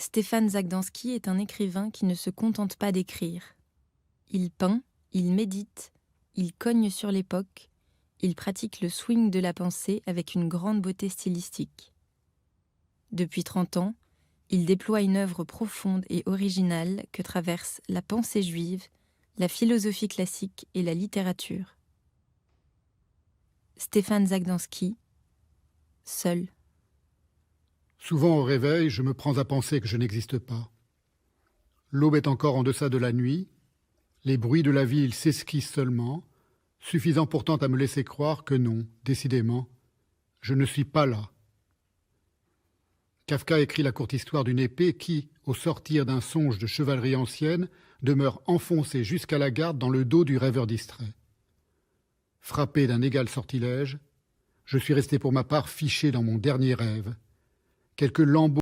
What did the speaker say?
Stéphane Zagdansky est un écrivain qui ne se contente pas d'écrire. Il peint, il médite, il cogne sur l'époque, il pratique le swing de la pensée avec une grande beauté stylistique. Depuis 30 ans, il déploie une œuvre profonde et originale que traverse la pensée juive, la philosophie classique et la littérature. Stéphane Zagdansky, seul. Souvent au réveil, je me prends à penser que je n'existe pas. L'aube est encore en deçà de la nuit, les bruits de la ville s'esquissent seulement, suffisant pourtant à me laisser croire que non, décidément, je ne suis pas là. Kafka écrit la courte histoire d'une épée qui, au sortir d'un songe de chevalerie ancienne, demeure enfoncée jusqu'à la garde dans le dos du rêveur distrait. Frappé d'un égal sortilège, je suis resté pour ma part fiché dans mon dernier rêve. Quelques lambeaux